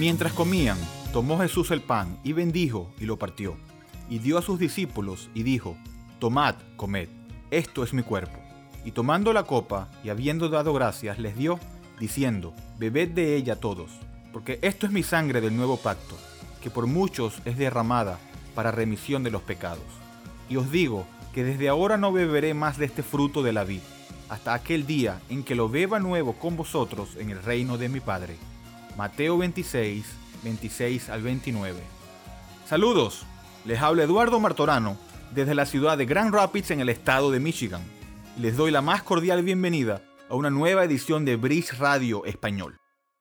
mientras comían, tomó Jesús el pan y bendijo y lo partió, y dio a sus discípulos y dijo, Tomad, comed, esto es mi cuerpo. Y tomando la copa y habiendo dado gracias, les dio, diciendo, Bebed de ella todos, porque esto es mi sangre del nuevo pacto, que por muchos es derramada para remisión de los pecados. Y os digo que desde ahora no beberé más de este fruto de la vid, hasta aquel día en que lo beba nuevo con vosotros en el reino de mi Padre. Mateo 26, 26 al 29. Saludos, les habla Eduardo Martorano desde la ciudad de Grand Rapids en el estado de Michigan. Les doy la más cordial bienvenida a una nueva edición de Bridge Radio Español.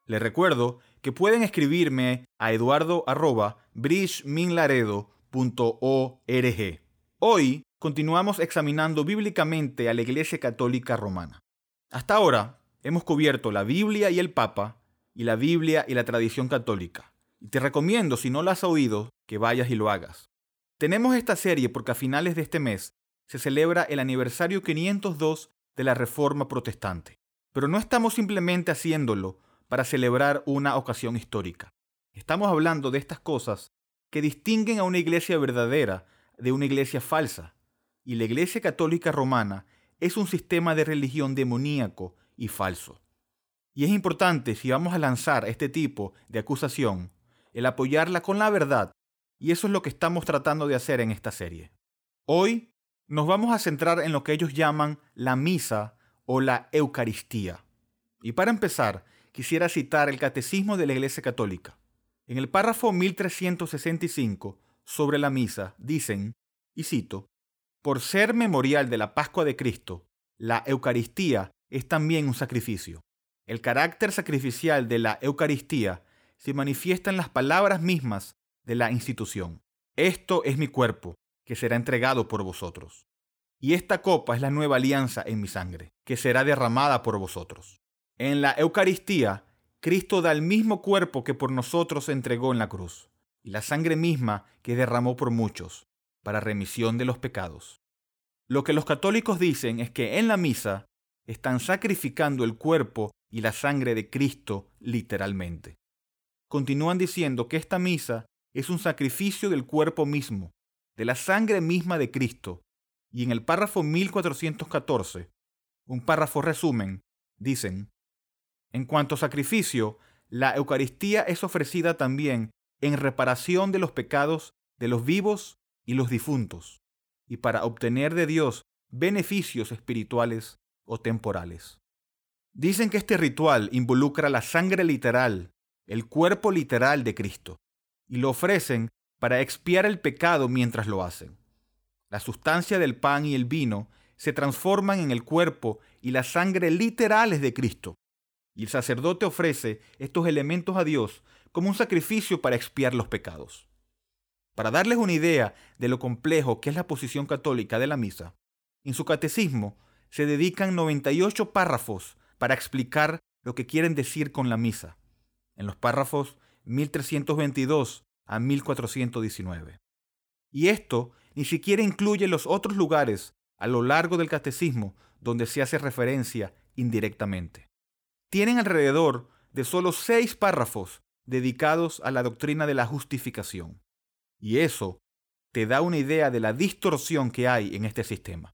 Les recuerdo que pueden escribirme a eduardo.bridgeminlaredo.org. Hoy continuamos examinando bíblicamente a la Iglesia Católica Romana. Hasta ahora hemos cubierto la Biblia y el Papa y la Biblia y la tradición católica. Y te recomiendo, si no la has oído, que vayas y lo hagas. Tenemos esta serie porque a finales de este mes se celebra el aniversario 502 de la Reforma Protestante. Pero no estamos simplemente haciéndolo para celebrar una ocasión histórica. Estamos hablando de estas cosas que distinguen a una iglesia verdadera de una iglesia falsa. Y la Iglesia Católica Romana es un sistema de religión demoníaco y falso. Y es importante, si vamos a lanzar este tipo de acusación, el apoyarla con la verdad, y eso es lo que estamos tratando de hacer en esta serie. Hoy nos vamos a centrar en lo que ellos llaman la misa o la Eucaristía. Y para empezar, quisiera citar el Catecismo de la Iglesia Católica. En el párrafo 1365 sobre la misa dicen, y cito, por ser memorial de la Pascua de Cristo, la Eucaristía es también un sacrificio. El carácter sacrificial de la Eucaristía se manifiesta en las palabras mismas de la institución. Esto es mi cuerpo, que será entregado por vosotros. Y esta copa es la nueva alianza en mi sangre, que será derramada por vosotros. En la Eucaristía, Cristo da el mismo cuerpo que por nosotros se entregó en la cruz, y la sangre misma que derramó por muchos, para remisión de los pecados. Lo que los católicos dicen es que en la misa están sacrificando el cuerpo y la sangre de Cristo literalmente. Continúan diciendo que esta misa es un sacrificio del cuerpo mismo, de la sangre misma de Cristo. Y en el párrafo 1414, un párrafo resumen, dicen, en cuanto a sacrificio, la Eucaristía es ofrecida también en reparación de los pecados de los vivos y los difuntos, y para obtener de Dios beneficios espirituales o temporales. Dicen que este ritual involucra la sangre literal, el cuerpo literal de Cristo, y lo ofrecen para expiar el pecado mientras lo hacen. La sustancia del pan y el vino se transforman en el cuerpo y la sangre literales de Cristo, y el sacerdote ofrece estos elementos a Dios como un sacrificio para expiar los pecados. Para darles una idea de lo complejo que es la posición católica de la misa, en su catecismo se dedican 98 párrafos para explicar lo que quieren decir con la misa, en los párrafos 1322 a 1419. Y esto ni siquiera incluye los otros lugares a lo largo del catecismo donde se hace referencia indirectamente. Tienen alrededor de solo seis párrafos dedicados a la doctrina de la justificación. Y eso te da una idea de la distorsión que hay en este sistema.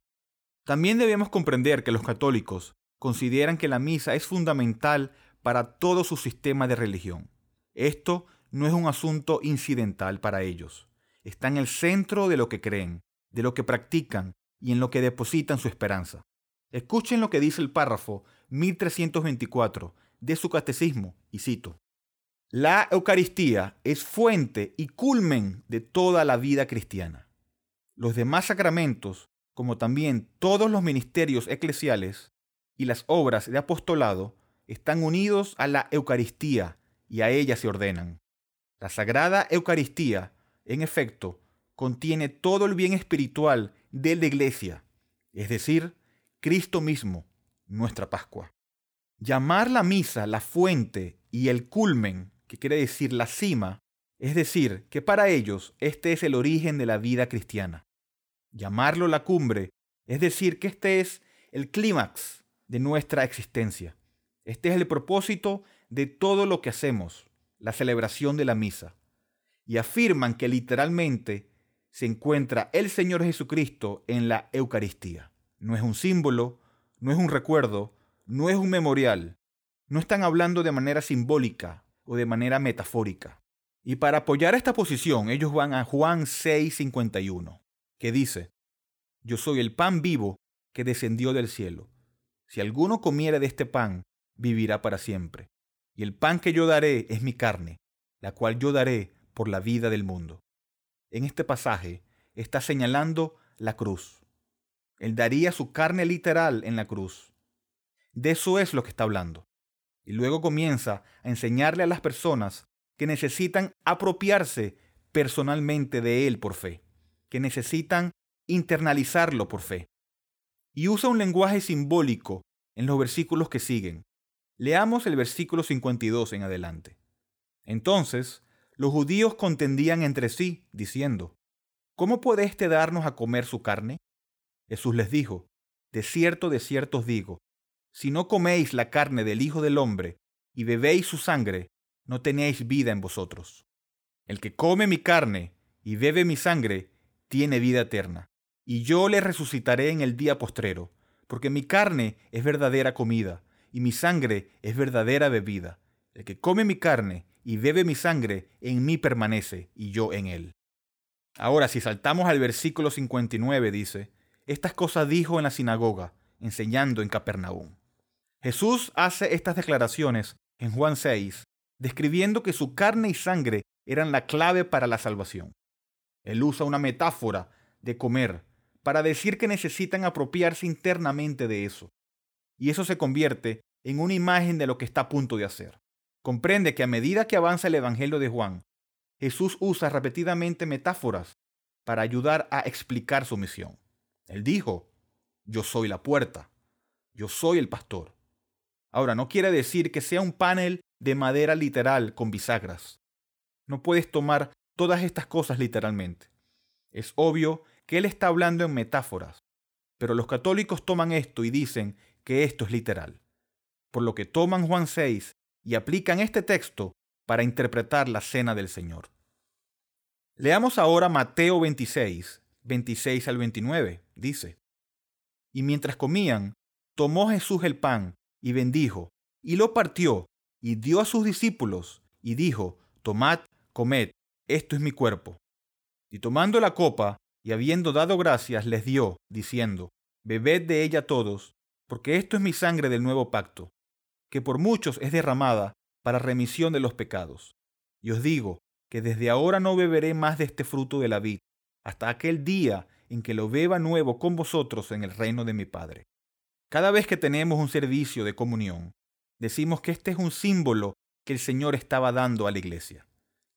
También debemos comprender que los católicos consideran que la misa es fundamental para todo su sistema de religión. Esto no es un asunto incidental para ellos. Está en el centro de lo que creen, de lo que practican y en lo que depositan su esperanza. Escuchen lo que dice el párrafo 1324 de su catecismo, y cito. La Eucaristía es fuente y culmen de toda la vida cristiana. Los demás sacramentos, como también todos los ministerios eclesiales, y las obras de apostolado están unidos a la Eucaristía y a ella se ordenan. La Sagrada Eucaristía, en efecto, contiene todo el bien espiritual de la Iglesia, es decir, Cristo mismo, nuestra Pascua. Llamar la misa la fuente y el culmen, que quiere decir la cima, es decir, que para ellos este es el origen de la vida cristiana. Llamarlo la cumbre, es decir, que este es el clímax de nuestra existencia. Este es el propósito de todo lo que hacemos. la celebración de la misa, y afirman que literalmente se encuentra el Señor Jesucristo en la Eucaristía. No es un símbolo, no es un recuerdo, no es un memorial. No están hablando de manera simbólica o de manera metafórica. Y para apoyar esta posición, ellos van a Juan 6:51, que dice, Yo soy el pan vivo que descendió del cielo. Si alguno comiere de este pan, vivirá para siempre. Y el pan que yo daré es mi carne, la cual yo daré por la vida del mundo en este pasaje está señalando la cruz. Él daría su carne literal en la cruz. De eso es lo que está hablando. Y luego comienza a enseñarle a las personas que necesitan apropiarse personalmente de Él por fe, que necesitan internalizarlo por fe. Y usa un lenguaje simbólico en los versículos que siguen. Leamos el versículo 52 en adelante. Entonces los judíos contendían entre sí, diciendo, ¿Cómo puede éste darnos a comer su carne? Jesús les dijo, De cierto, de cierto os digo, si no coméis la carne del Hijo del Hombre y bebéis su sangre, no tenéis vida en vosotros. El que come mi carne y bebe mi sangre, tiene vida eterna, y yo le resucitaré en el día postrero, porque mi carne es verdadera comida, y mi sangre es verdadera bebida. El que come mi carne y bebe mi sangre, en mí permanece y yo en él. Ahora, si saltamos al versículo 59, dice, estas cosas dijo en la sinagoga, enseñando en Capernaum. Jesús hace estas declaraciones en Juan 6, describiendo que su carne y sangre eran la clave para la salvación. Él usa una metáfora de comer para decir que necesitan apropiarse internamente de eso. Y eso se convierte en una imagen de lo que está a punto de hacer comprende que a medida que avanza el Evangelio de Juan, Jesús usa repetidamente metáforas para ayudar a explicar su misión. Él dijo, yo soy la puerta, yo soy el pastor. Ahora, no quiere decir que sea un panel de madera literal con bisagras. No puedes tomar todas estas cosas literalmente. Es obvio que él está hablando en metáforas, pero los católicos toman esto y dicen que esto es literal. Por lo que toman Juan 6 y aplican este texto para interpretar la cena del Señor. Leamos ahora Mateo 26, 26 al 29. Dice, Y mientras comían, tomó Jesús el pan y bendijo, y lo partió, y dio a sus discípulos, y dijo, Tomad, comed, esto es mi cuerpo. Y tomando la copa, y habiendo dado gracias, les dio, diciendo, Bebed de ella todos, porque esto es mi sangre del nuevo pacto, que por muchos es derramada para remisión de los pecados. Y os digo que desde ahora no beberé más de este fruto de la vid, hasta aquel día en que lo beba nuevo con vosotros en el reino de mi Padre. Cada vez que tenemos un servicio de comunión, decimos que este es un símbolo que el Señor estaba dando a la iglesia,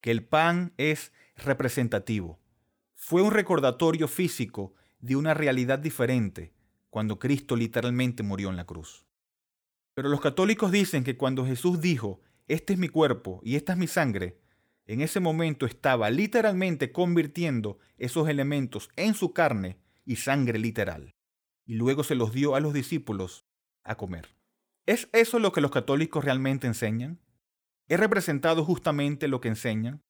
que el pan es representativo. Fue un recordatorio físico de una realidad diferente cuando Cristo literalmente murió en la cruz. Pero los católicos dicen que cuando Jesús dijo, este es mi cuerpo y esta es mi sangre, en ese momento estaba literalmente convirtiendo esos elementos en su carne y sangre literal. Y luego se los dio a los discípulos a comer. ¿Es eso lo que los católicos realmente enseñan? ¿Es representado justamente lo que enseñan?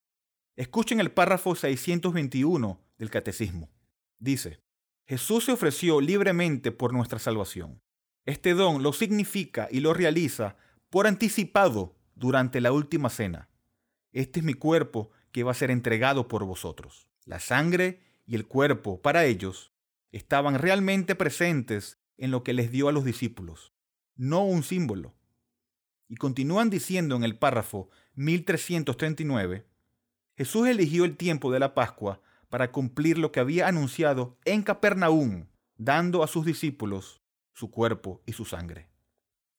Escuchen el párrafo 621 del Catecismo. Dice, Jesús se ofreció libremente por nuestra salvación. Este don lo significa y lo realiza por anticipado durante la última cena. Este es mi cuerpo que va a ser entregado por vosotros. La sangre y el cuerpo para ellos estaban realmente presentes en lo que les dio a los discípulos, no un símbolo. Y continúan diciendo en el párrafo 1339, Jesús eligió el tiempo de la Pascua para cumplir lo que había anunciado en Capernaum, dando a sus discípulos su cuerpo y su sangre.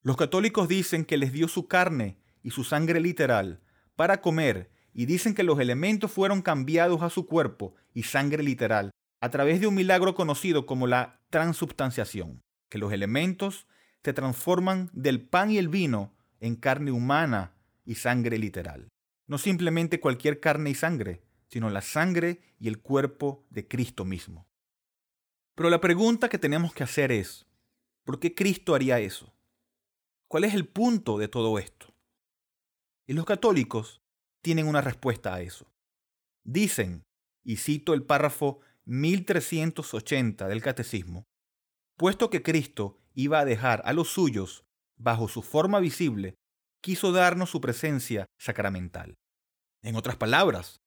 Los católicos dicen que les dio su carne y su sangre literal para comer y dicen que los elementos fueron cambiados a su cuerpo y sangre literal a través de un milagro conocido como la transubstanciación, que los elementos se transforman del pan y el vino en carne humana y sangre literal. No simplemente cualquier carne y sangre, sino la sangre y el cuerpo de Cristo mismo. Pero la pregunta que tenemos que hacer es, ¿Por qué Cristo haría eso? ¿Cuál es el punto de todo esto? Y los católicos tienen una respuesta a eso. Dicen, y cito el párrafo 1380 del Catecismo, puesto que Cristo iba a dejar a los suyos bajo su forma visible, quiso darnos su presencia sacramental. En otras palabras,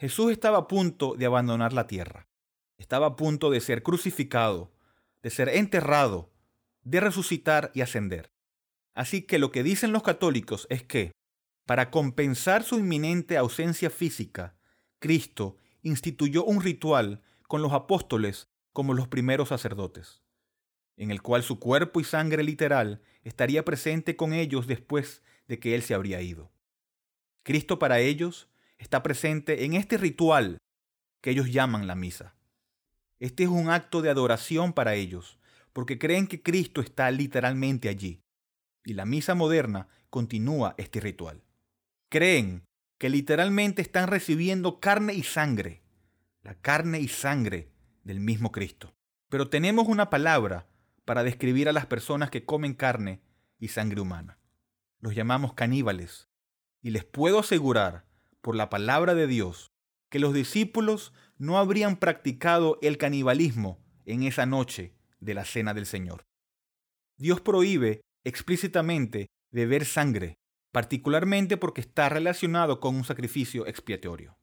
Jesús estaba a punto de abandonar la tierra, estaba a punto de ser crucificado, de ser enterrado, de resucitar y ascender. Así que lo que dicen los católicos es que, para compensar su inminente ausencia física, Cristo instituyó un ritual con los apóstoles como los primeros sacerdotes, en el cual su cuerpo y sangre literal estaría presente con ellos después de que Él se habría ido. Cristo para ellos está presente en este ritual que ellos llaman la misa. Este es un acto de adoración para ellos, porque creen que Cristo está literalmente allí. Y la misa moderna continúa este ritual. Creen que literalmente están recibiendo carne y sangre, la carne y sangre del mismo Cristo. Pero tenemos una palabra para describir a las personas que comen carne y sangre humana. Los llamamos caníbales. Y les puedo asegurar, por la palabra de Dios, que los discípulos no habrían practicado el canibalismo en esa noche de la cena del Señor. Dios prohíbe explícitamente beber sangre, particularmente porque está relacionado con un sacrificio expiatorio.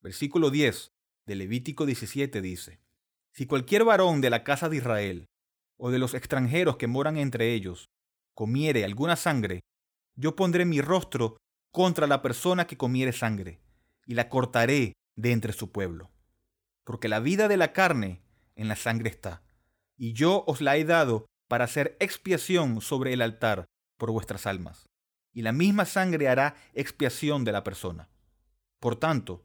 Versículo 10 de Levítico 17 dice, Si cualquier varón de la casa de Israel o de los extranjeros que moran entre ellos comiere alguna sangre, yo pondré mi rostro contra la persona que comiere sangre, y la cortaré de entre su pueblo. Porque la vida de la carne en la sangre está, y yo os la he dado para hacer expiación sobre el altar por vuestras almas, y la misma sangre hará expiación de la persona. Por tanto,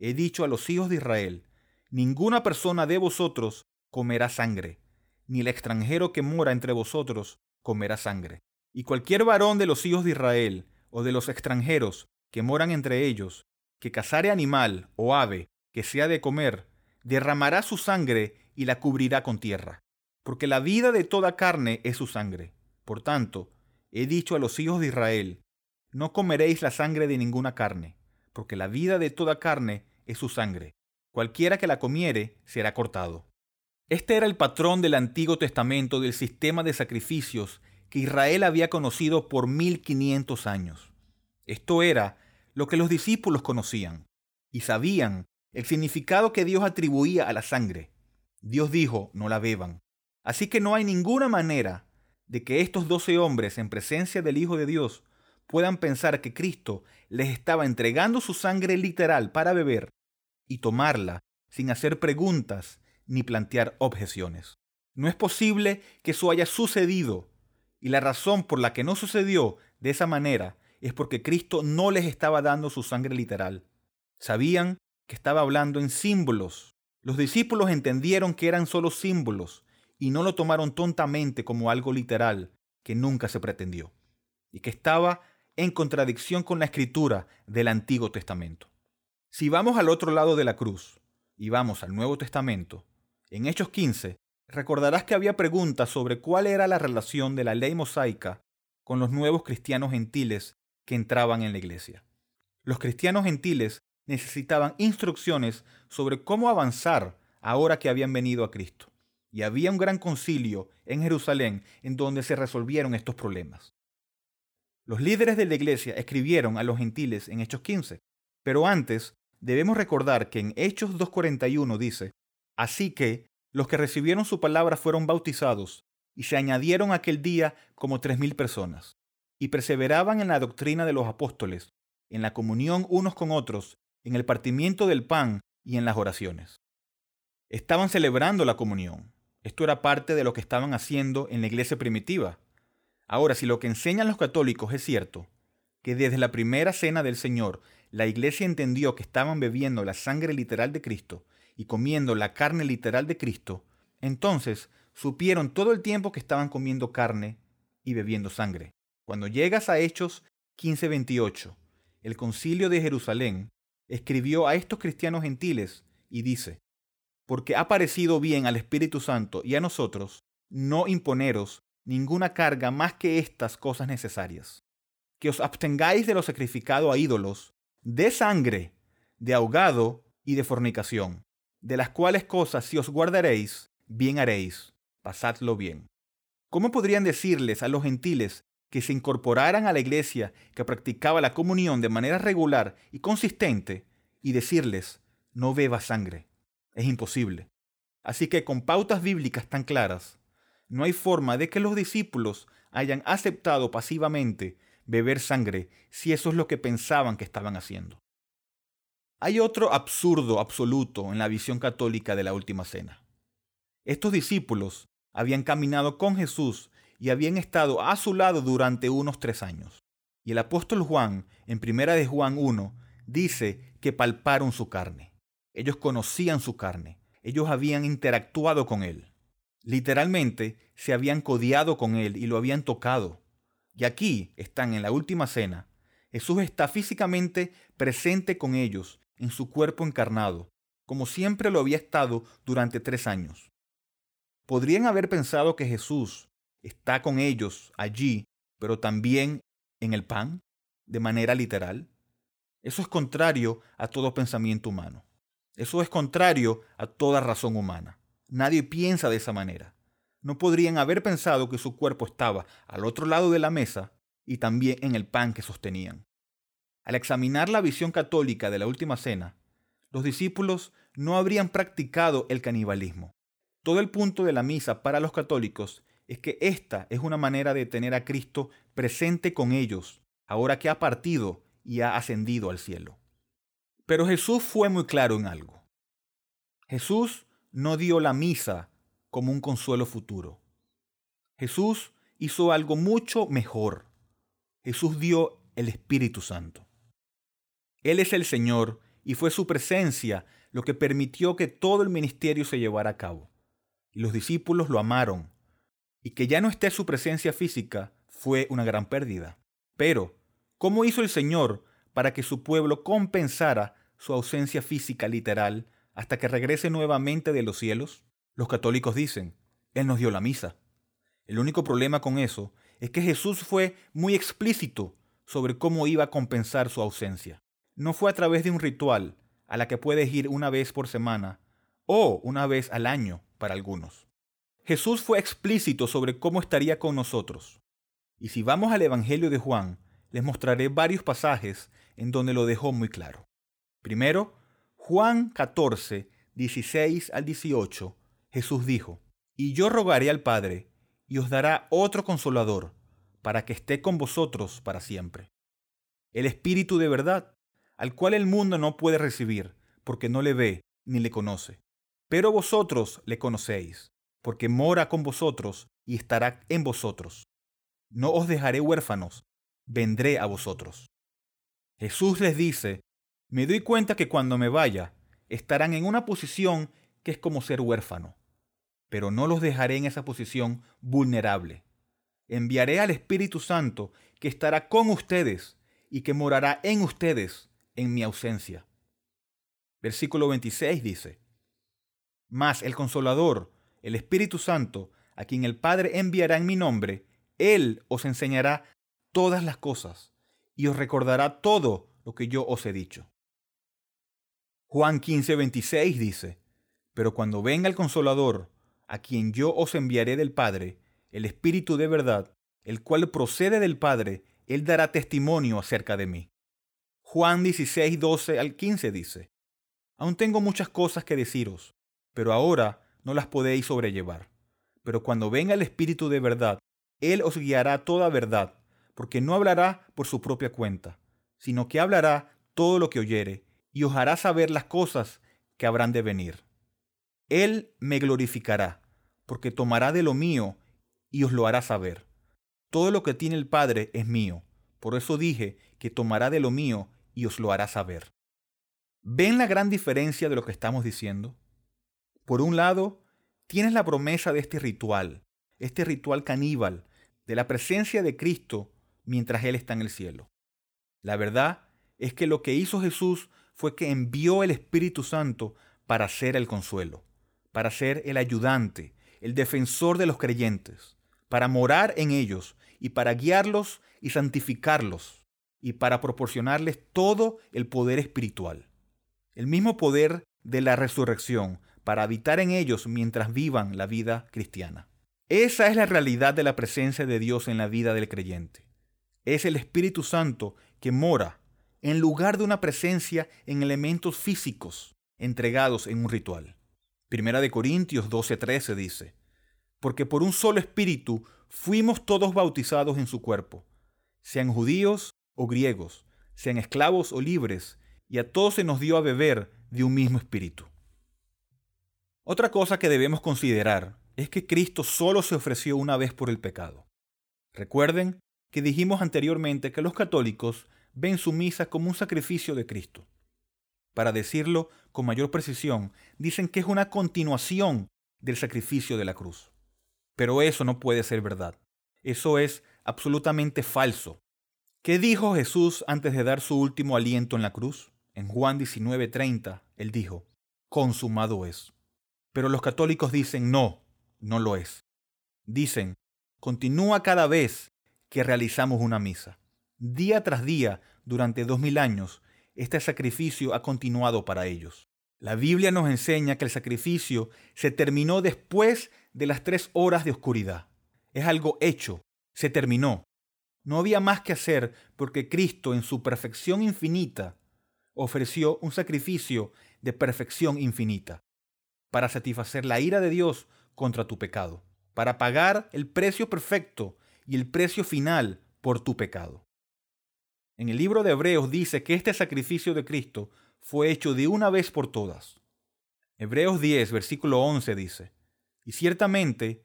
he dicho a los hijos de Israel, ninguna persona de vosotros comerá sangre, ni el extranjero que mora entre vosotros comerá sangre. Y cualquier varón de los hijos de Israel o de los extranjeros que moran entre ellos, que cazare animal o ave que sea de comer, derramará su sangre y la cubrirá con tierra porque la vida de toda carne es su sangre. Por tanto, he dicho a los hijos de Israel, no comeréis la sangre de ninguna carne, porque la vida de toda carne es su sangre. Cualquiera que la comiere será cortado. Este era el patrón del Antiguo Testamento del sistema de sacrificios que Israel había conocido por 1500 años. Esto era lo que los discípulos conocían y sabían el significado que Dios atribuía a la sangre. Dios dijo, no la beban. Así que no hay ninguna manera de que estos doce hombres en presencia del Hijo de Dios puedan pensar que Cristo les estaba entregando su sangre literal para beber y tomarla sin hacer preguntas ni plantear objeciones. No es posible que eso haya sucedido y la razón por la que no sucedió de esa manera es porque Cristo no les estaba dando su sangre literal. Sabían que estaba hablando en símbolos. Los discípulos entendieron que eran solo símbolos y no lo tomaron tontamente como algo literal que nunca se pretendió y que estaba en contradicción con la escritura del Antiguo Testamento. Si vamos al otro lado de la cruz y vamos al Nuevo Testamento, en Hechos 15 recordarás que había preguntas sobre cuál era la relación de la ley mosaica con los nuevos cristianos gentiles que entraban en la iglesia. Los cristianos gentiles necesitaban instrucciones sobre cómo avanzar ahora que habían venido a Cristo y había un gran concilio en Jerusalén en donde se resolvieron estos problemas. Los líderes de la iglesia escribieron a los gentiles en Hechos 15, pero antes debemos recordar que en Hechos 2.41 dice, Así que los que recibieron su palabra fueron bautizados, y se añadieron aquel día como tres mil personas, y perseveraban en la doctrina de los apóstoles, en la comunión unos con otros, en el partimiento del pan y en las oraciones. Estaban celebrando la comunión, esto era parte de lo que estaban haciendo en la iglesia primitiva. Ahora, si lo que enseñan los católicos es cierto, que desde la primera cena del Señor la iglesia entendió que estaban bebiendo la sangre literal de Cristo y comiendo la carne literal de Cristo, entonces supieron todo el tiempo que estaban comiendo carne y bebiendo sangre. Cuando llegas a Hechos 15:28, el concilio de Jerusalén escribió a estos cristianos gentiles y dice, porque ha parecido bien al Espíritu Santo y a nosotros no imponeros ninguna carga más que estas cosas necesarias. Que os abstengáis de lo sacrificado a ídolos de sangre, de ahogado y de fornicación, de las cuales cosas si os guardaréis, bien haréis, pasadlo bien. ¿Cómo podrían decirles a los gentiles que se incorporaran a la iglesia que practicaba la comunión de manera regular y consistente y decirles, no beba sangre? Es imposible. Así que con pautas bíblicas tan claras, no hay forma de que los discípulos hayan aceptado pasivamente beber sangre si eso es lo que pensaban que estaban haciendo. Hay otro absurdo absoluto en la visión católica de la Última Cena. Estos discípulos habían caminado con Jesús y habían estado a su lado durante unos tres años. Y el apóstol Juan, en primera de Juan 1, dice que palparon su carne. Ellos conocían su carne. Ellos habían interactuado con él. Literalmente se habían codiado con él y lo habían tocado. Y aquí están en la última cena. Jesús está físicamente presente con ellos en su cuerpo encarnado, como siempre lo había estado durante tres años. Podrían haber pensado que Jesús está con ellos allí, pero también en el pan, de manera literal. Eso es contrario a todo pensamiento humano. Eso es contrario a toda razón humana. Nadie piensa de esa manera. No podrían haber pensado que su cuerpo estaba al otro lado de la mesa y también en el pan que sostenían. Al examinar la visión católica de la Última Cena, los discípulos no habrían practicado el canibalismo. Todo el punto de la misa para los católicos es que esta es una manera de tener a Cristo presente con ellos, ahora que ha partido y ha ascendido al cielo. Pero Jesús fue muy claro en algo. Jesús no dio la misa como un consuelo futuro. Jesús hizo algo mucho mejor. Jesús dio el Espíritu Santo. Él es el Señor y fue su presencia lo que permitió que todo el ministerio se llevara a cabo. Y los discípulos lo amaron. Y que ya no esté su presencia física fue una gran pérdida. Pero, ¿cómo hizo el Señor para que su pueblo compensara su ausencia física literal hasta que regrese nuevamente de los cielos? Los católicos dicen, Él nos dio la misa. El único problema con eso es que Jesús fue muy explícito sobre cómo iba a compensar su ausencia no fue a través de un ritual a la que puedes ir una vez por semana o una vez al año para algunos. Jesús fue explícito sobre cómo estaría con nosotros. Y si vamos al Evangelio de Juan, les mostraré varios pasajes en donde lo dejó muy claro. Primero, Juan 14, 16 al 18, Jesús dijo, Y yo rogaré al Padre, y os dará otro consolador, para que esté con vosotros para siempre. El Espíritu de verdad, al cual el mundo no puede recibir, porque no le ve ni le conoce. Pero vosotros le conocéis, porque mora con vosotros y estará en vosotros. No os dejaré huérfanos, vendré a vosotros. Jesús les dice, me doy cuenta que cuando me vaya, estarán en una posición que es como ser huérfano, pero no los dejaré en esa posición vulnerable. Enviaré al Espíritu Santo que estará con ustedes y que morará en ustedes en mi ausencia. Versículo 26 dice, Mas el consolador, el Espíritu Santo, a quien el Padre enviará en mi nombre, Él os enseñará todas las cosas y os recordará todo lo que yo os he dicho. Juan 15, 26 dice, Pero cuando venga el consolador, a quien yo os enviaré del Padre, el Espíritu de verdad, el cual procede del Padre, Él dará testimonio acerca de mí. Juan 16, 12 al 15 dice, Aún tengo muchas cosas que deciros, pero ahora no las podéis sobrellevar. Pero cuando venga el Espíritu de verdad, Él os guiará toda verdad, porque no hablará por su propia cuenta, sino que hablará todo lo que oyere, y os hará saber las cosas que habrán de venir. Él me glorificará, porque tomará de lo mío y os lo hará saber. Todo lo que tiene el Padre es mío, por eso dije que tomará de lo mío y os lo hará saber. ¿Ven la gran diferencia de lo que estamos diciendo? Por un lado, tienes la promesa de este ritual, este ritual caníbal, de la presencia de Cristo mientras Él está en el cielo. La verdad es que lo que hizo Jesús fue que envió el Espíritu Santo para ser el consuelo, para ser el ayudante, el defensor de los creyentes, para morar en ellos y para guiarlos y santificarlos y para proporcionarles todo el poder espiritual. El mismo poder de la resurrección para habitar en ellos mientras vivan la vida cristiana. Esa es la realidad de la presencia de Dios en la vida del creyente. Es el Espíritu Santo que mora en lugar de una presencia en elementos físicos entregados en un ritual. Primera de Corintios 12:13 dice, porque por un solo espíritu fuimos todos bautizados en su cuerpo, sean judíos o griegos, sean esclavos o libres, y a todos se nos dio a beber de un mismo espíritu. Otra cosa que debemos considerar es que Cristo solo se ofreció una vez por el pecado. Recuerden que dijimos anteriormente que los católicos ven su misa como un sacrificio de Cristo. Para decirlo con mayor precisión, dicen que es una continuación del sacrificio de la cruz. Pero eso no puede ser verdad. Eso es absolutamente falso. ¿Qué dijo Jesús antes de dar su último aliento en la cruz? En Juan 19:30, él dijo, consumado es. Pero los católicos dicen, no, no lo es. Dicen, continúa cada vez que realizamos una misa. Día tras día, durante dos mil años, este sacrificio ha continuado para ellos. La Biblia nos enseña que el sacrificio se terminó después de las tres horas de oscuridad. Es algo hecho, se terminó. No había más que hacer porque Cristo en su perfección infinita ofreció un sacrificio de perfección infinita para satisfacer la ira de Dios contra tu pecado, para pagar el precio perfecto y el precio final por tu pecado. En el libro de Hebreos dice que este sacrificio de Cristo fue hecho de una vez por todas. Hebreos 10, versículo 11 dice, y ciertamente,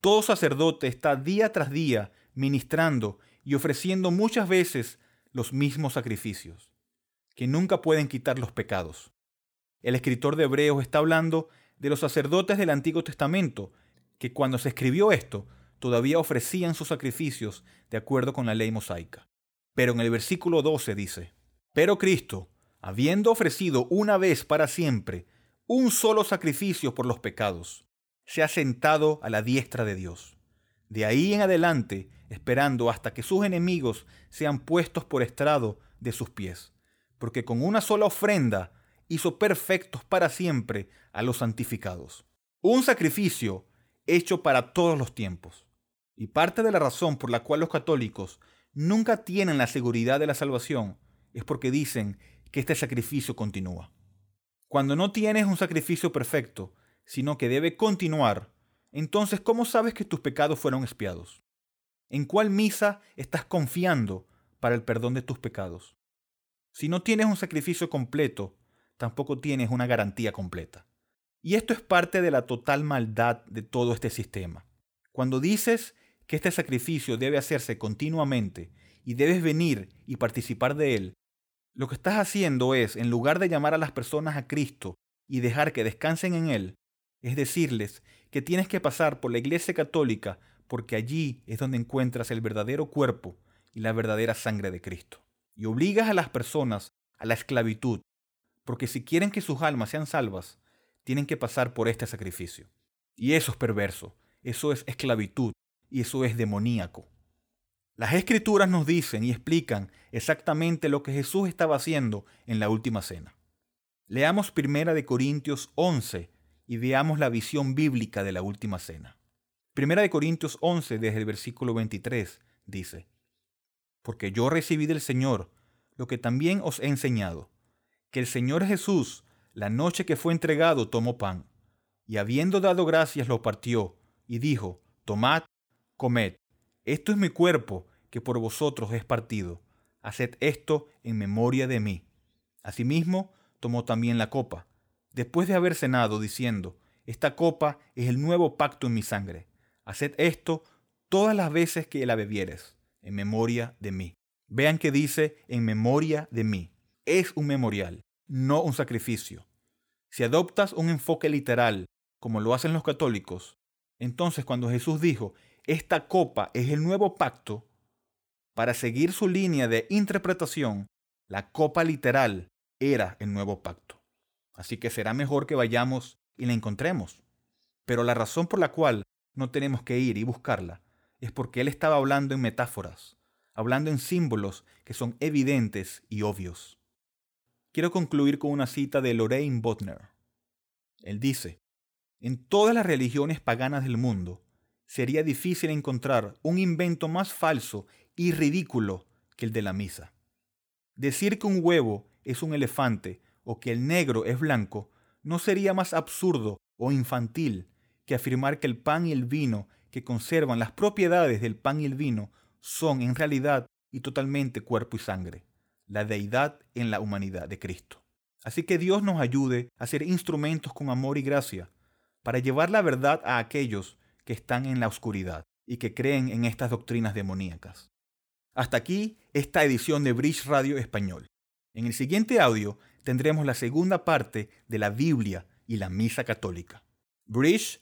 todo sacerdote está día tras día ministrando y ofreciendo muchas veces los mismos sacrificios, que nunca pueden quitar los pecados. El escritor de Hebreos está hablando de los sacerdotes del Antiguo Testamento, que cuando se escribió esto, todavía ofrecían sus sacrificios de acuerdo con la ley mosaica. Pero en el versículo 12 dice, Pero Cristo, habiendo ofrecido una vez para siempre un solo sacrificio por los pecados, se ha sentado a la diestra de Dios. De ahí en adelante, esperando hasta que sus enemigos sean puestos por estrado de sus pies, porque con una sola ofrenda hizo perfectos para siempre a los santificados. Un sacrificio hecho para todos los tiempos. Y parte de la razón por la cual los católicos nunca tienen la seguridad de la salvación es porque dicen que este sacrificio continúa. Cuando no tienes un sacrificio perfecto, sino que debe continuar, entonces ¿cómo sabes que tus pecados fueron expiados? ¿En cuál misa estás confiando para el perdón de tus pecados? Si no tienes un sacrificio completo, tampoco tienes una garantía completa. Y esto es parte de la total maldad de todo este sistema. Cuando dices que este sacrificio debe hacerse continuamente y debes venir y participar de él, lo que estás haciendo es, en lugar de llamar a las personas a Cristo y dejar que descansen en Él, es decirles que tienes que pasar por la Iglesia Católica porque allí es donde encuentras el verdadero cuerpo y la verdadera sangre de Cristo. Y obligas a las personas a la esclavitud, porque si quieren que sus almas sean salvas, tienen que pasar por este sacrificio. Y eso es perverso, eso es esclavitud y eso es demoníaco. Las escrituras nos dicen y explican exactamente lo que Jesús estaba haciendo en la última cena. Leamos Primera de Corintios 11 y veamos la visión bíblica de la última cena. Primera de Corintios 11 desde el versículo 23 dice, Porque yo recibí del Señor lo que también os he enseñado, que el Señor Jesús, la noche que fue entregado, tomó pan, y habiendo dado gracias lo partió, y dijo, Tomad, comed, esto es mi cuerpo, que por vosotros es partido. Haced esto en memoria de mí. Asimismo, tomó también la copa, después de haber cenado, diciendo, Esta copa es el nuevo pacto en mi sangre. Haced esto todas las veces que la bebieres, en memoria de mí. Vean que dice, en memoria de mí. Es un memorial, no un sacrificio. Si adoptas un enfoque literal, como lo hacen los católicos, entonces cuando Jesús dijo, esta copa es el nuevo pacto, para seguir su línea de interpretación, la copa literal era el nuevo pacto. Así que será mejor que vayamos y la encontremos. Pero la razón por la cual no tenemos que ir y buscarla es porque él estaba hablando en metáforas, hablando en símbolos que son evidentes y obvios. Quiero concluir con una cita de Lorraine Botner. Él dice, en todas las religiones paganas del mundo, sería difícil encontrar un invento más falso y ridículo que el de la misa. Decir que un huevo es un elefante o que el negro es blanco no sería más absurdo o infantil afirmar que el pan y el vino que conservan las propiedades del pan y el vino son en realidad y totalmente cuerpo y sangre, la deidad en la humanidad de Cristo. Así que Dios nos ayude a ser instrumentos con amor y gracia para llevar la verdad a aquellos que están en la oscuridad y que creen en estas doctrinas demoníacas. Hasta aquí esta edición de Bridge Radio Español. En el siguiente audio tendremos la segunda parte de la Biblia y la Misa Católica. Bridge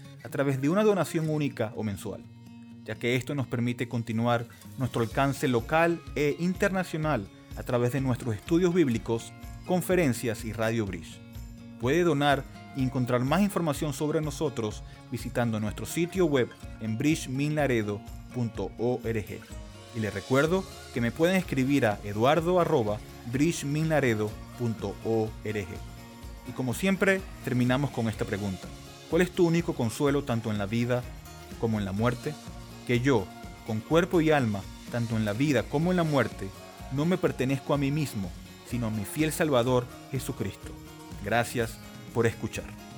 a través de una donación única o mensual, ya que esto nos permite continuar nuestro alcance local e internacional a través de nuestros estudios bíblicos, conferencias y Radio Bridge. Puede donar y encontrar más información sobre nosotros visitando nuestro sitio web en bridgeminlaredo.org. Y les recuerdo que me pueden escribir a eduardo.bridgeminlaredo.org. Y como siempre, terminamos con esta pregunta. ¿Cuál es tu único consuelo tanto en la vida como en la muerte? Que yo, con cuerpo y alma, tanto en la vida como en la muerte, no me pertenezco a mí mismo, sino a mi fiel Salvador Jesucristo. Gracias por escuchar.